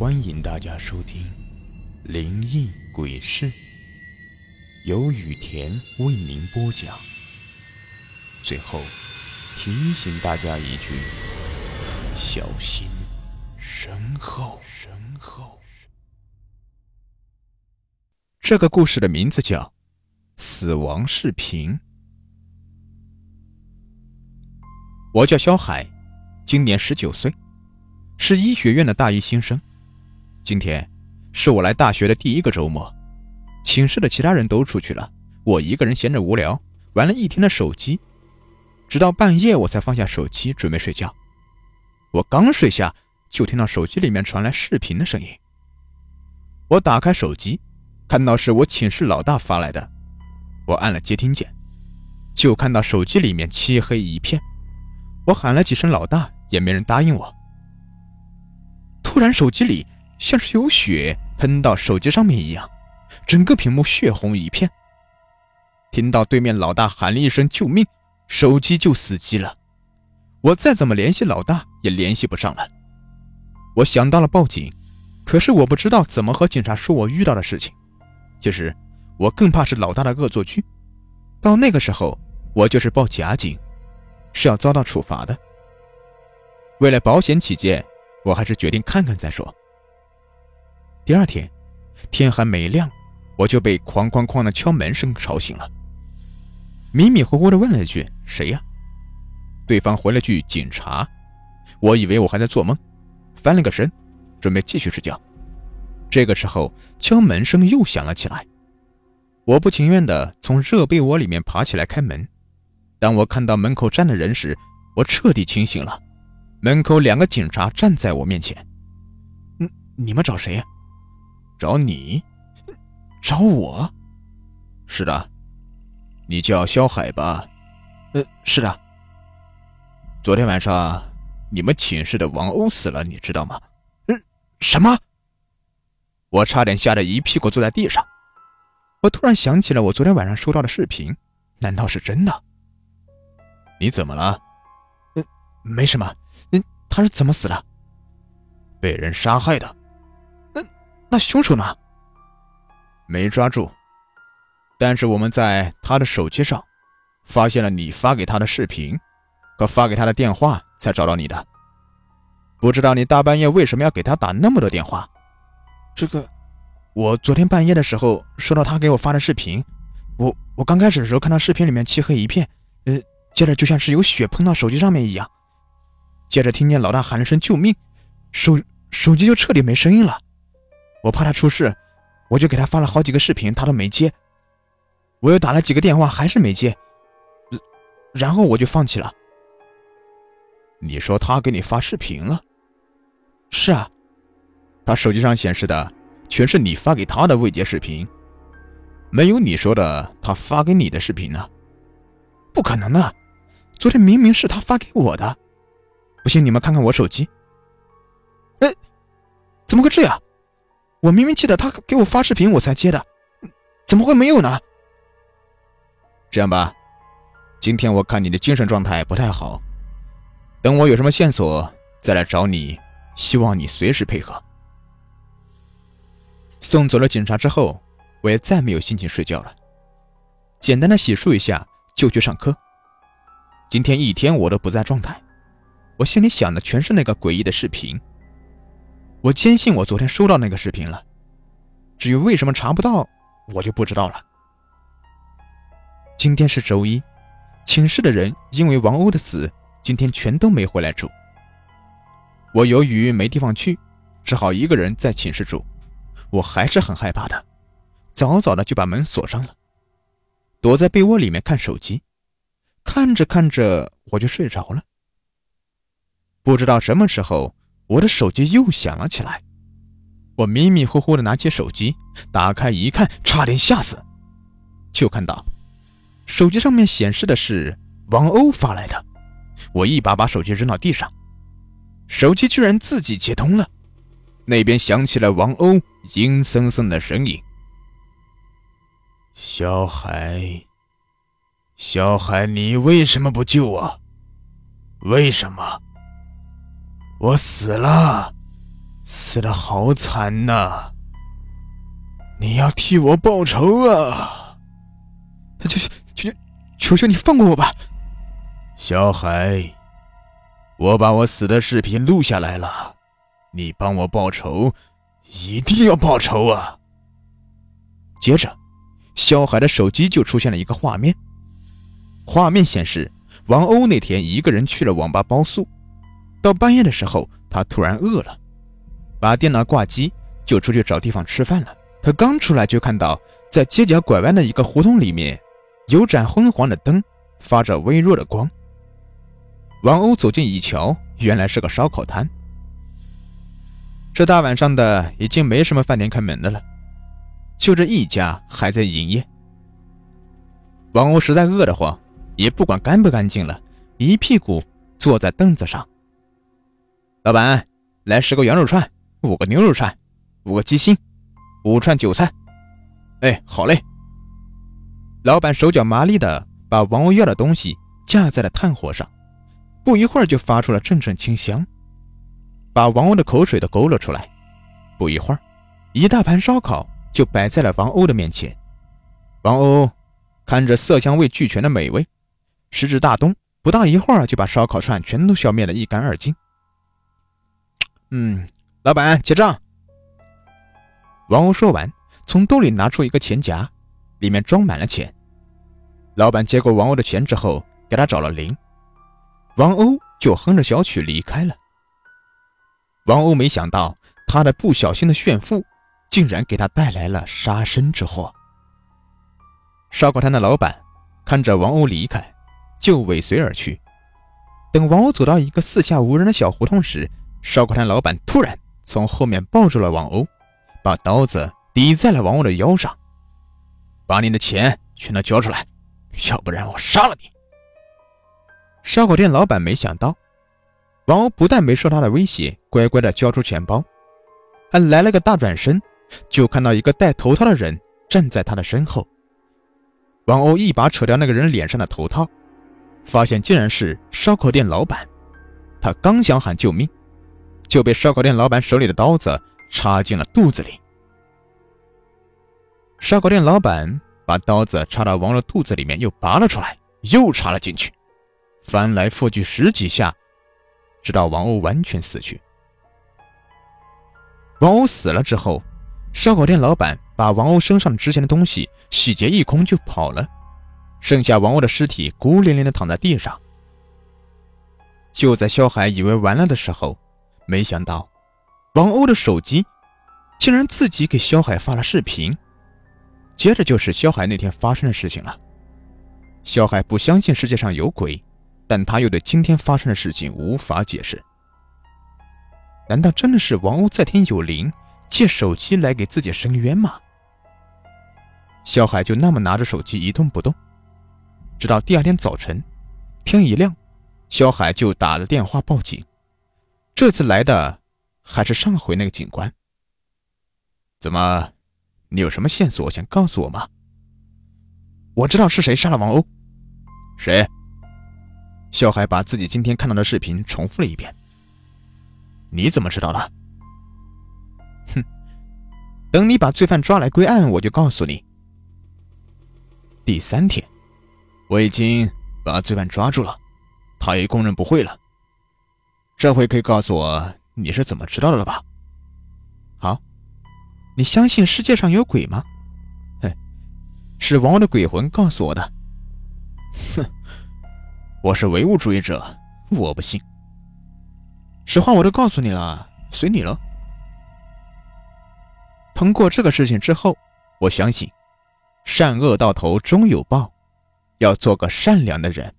欢迎大家收听《灵异鬼事》，由雨田为您播讲。最后提醒大家一句：小心身后。身后。这个故事的名字叫《死亡视频》。我叫肖海，今年十九岁，是医学院的大一新生。今天是我来大学的第一个周末，寝室的其他人都出去了，我一个人闲着无聊，玩了一天的手机，直到半夜我才放下手机准备睡觉。我刚睡下，就听到手机里面传来视频的声音。我打开手机，看到是我寝室老大发来的，我按了接听键，就看到手机里面漆黑一片。我喊了几声“老大”，也没人答应我。突然，手机里……像是有血喷到手机上面一样，整个屏幕血红一片。听到对面老大喊了一声“救命”，手机就死机了。我再怎么联系老大也联系不上了。我想到了报警，可是我不知道怎么和警察说我遇到的事情。其实我更怕是老大的恶作剧。到那个时候，我就是报假警，是要遭到处罚的。为了保险起见，我还是决定看看再说。第二天，天还没亮，我就被哐哐哐的敲门声吵醒了。迷迷糊糊的问了一句：“谁呀？”对方回了句：“警察。”我以为我还在做梦，翻了个身，准备继续睡觉。这个时候，敲门声又响了起来。我不情愿的从热被窝里面爬起来开门。当我看到门口站的人时，我彻底清醒了。门口两个警察站在我面前。“嗯，你们找谁呀？”找你，找我，是的，你叫肖海吧？呃，是的。昨天晚上你们寝室的王鸥死了，你知道吗？嗯，什么？我差点吓得一屁股坐在地上。我突然想起了我昨天晚上收到的视频，难道是真的？你怎么了？嗯，没什么。嗯，他是怎么死的？被人杀害的。那凶手呢？没抓住，但是我们在他的手机上发现了你发给他的视频和发给他的电话，才找到你的。不知道你大半夜为什么要给他打那么多电话？这个，我昨天半夜的时候收到他给我发的视频，我我刚开始的时候看到视频里面漆黑一片，呃，接着就像是有血喷到手机上面一样，接着听见老大喊了声救命，手手机就彻底没声音了。我怕他出事，我就给他发了好几个视频，他都没接。我又打了几个电话，还是没接。然后我就放弃了。你说他给你发视频了？是啊，他手机上显示的全是你发给他的未接视频，没有你说的他发给你的视频呢。不可能的，昨天明明是他发给我的。不信你们看看我手机。哎，怎么会这样？我明明记得他给我发视频，我才接的，怎么会没有呢？这样吧，今天我看你的精神状态不太好，等我有什么线索再来找你，希望你随时配合。送走了警察之后，我也再没有心情睡觉了，简单的洗漱一下就去上课。今天一天我都不在状态，我心里想的全是那个诡异的视频。我坚信我昨天收到那个视频了，至于为什么查不到，我就不知道了。今天是周一，寝室的人因为王鸥的死，今天全都没回来住。我由于没地方去，只好一个人在寝室住。我还是很害怕的，早早的就把门锁上了，躲在被窝里面看手机，看着看着我就睡着了。不知道什么时候。我的手机又响了起来，我迷迷糊糊的拿起手机，打开一看，差点吓死。就看到手机上面显示的是王鸥发来的，我一把把手机扔到地上，手机居然自己接通了，那边响起了王鸥阴森森的声音：“小海，小海，你为什么不救我？为什么？”我死了，死的好惨呐！你要替我报仇啊！求求求求求你放过我吧！小海，我把我死的视频录下来了，你帮我报仇，一定要报仇啊！接着，小海的手机就出现了一个画面，画面显示王鸥那天一个人去了网吧包宿，到半夜的时候，他突然饿了，把电脑挂机就出去找地方吃饭了。他刚出来就看到，在街角拐弯的一个胡同里面，有盏昏黄的灯发着微弱的光。王鸥走近一瞧，原来是个烧烤摊。这大晚上的，已经没什么饭店开门的了，就这一家还在营业。王鸥实在饿得慌，也不管干不干净了，一屁股坐在凳子上。老板，来十个羊肉串，五个牛肉串，五个鸡心。五串韭菜，哎，好嘞。老板手脚麻利的把王鸥要的东西架在了炭火上，不一会儿就发出了阵阵清香，把王鸥的口水都勾了出来。不一会儿，一大盘烧烤就摆在了王鸥的面前。王鸥看着色香味俱全的美味，食指大动，不大一会儿就把烧烤串全都消灭的一干二净。嗯，老板结账。王鸥说完，从兜里拿出一个钱夹，里面装满了钱。老板接过王鸥的钱之后，给他找了零，王鸥就哼着小曲离开了。王鸥没想到，他的不小心的炫富，竟然给他带来了杀身之祸。烧烤摊的老板看着王鸥离开，就尾随而去。等王鸥走到一个四下无人的小胡同时，烧烤摊老板突然从后面抱住了王鸥。把刀子抵在了王鸥的腰上，把你的钱全都交出来，要不然我杀了你！烧烤店老板没想到，王鸥不但没受他的威胁，乖乖的交出钱包，还来了个大转身，就看到一个戴头套的人站在他的身后。王鸥一把扯掉那个人脸上的头套，发现竟然是烧烤店老板。他刚想喊救命，就被烧烤店老板手里的刀子。插进了肚子里。烧烤店老板把刀子插到王鸥肚子里面，又拔了出来，又插了进去，翻来覆去十几下，直到王鸥完全死去。王鸥死了之后，烧烤店老板把王鸥身上值钱的东西洗劫一空就跑了，剩下王鸥的尸体孤零零的躺在地上。就在肖海以为完了的时候，没想到。王鸥的手机竟然自己给肖海发了视频，接着就是肖海那天发生的事情了。肖海不相信世界上有鬼，但他又对今天发生的事情无法解释。难道真的是王鸥在天有灵，借手机来给自己伸冤吗？肖海就那么拿着手机一动不动，直到第二天早晨，天一亮，肖海就打了电话报警。这次来的。还是上回那个警官？怎么，你有什么线索想告诉我吗？我知道是谁杀了王鸥。谁？肖海把自己今天看到的视频重复了一遍。你怎么知道的？哼，等你把罪犯抓来归案，我就告诉你。第三天，我已经把罪犯抓住了，他也供认不讳了。这回可以告诉我。你是怎么知道的了吧？好，你相信世界上有鬼吗？哼，是王的鬼魂告诉我的。哼，我是唯物主义者，我不信。实话我都告诉你了，随你了。通过这个事情之后，我相信善恶到头终有报，要做个善良的人。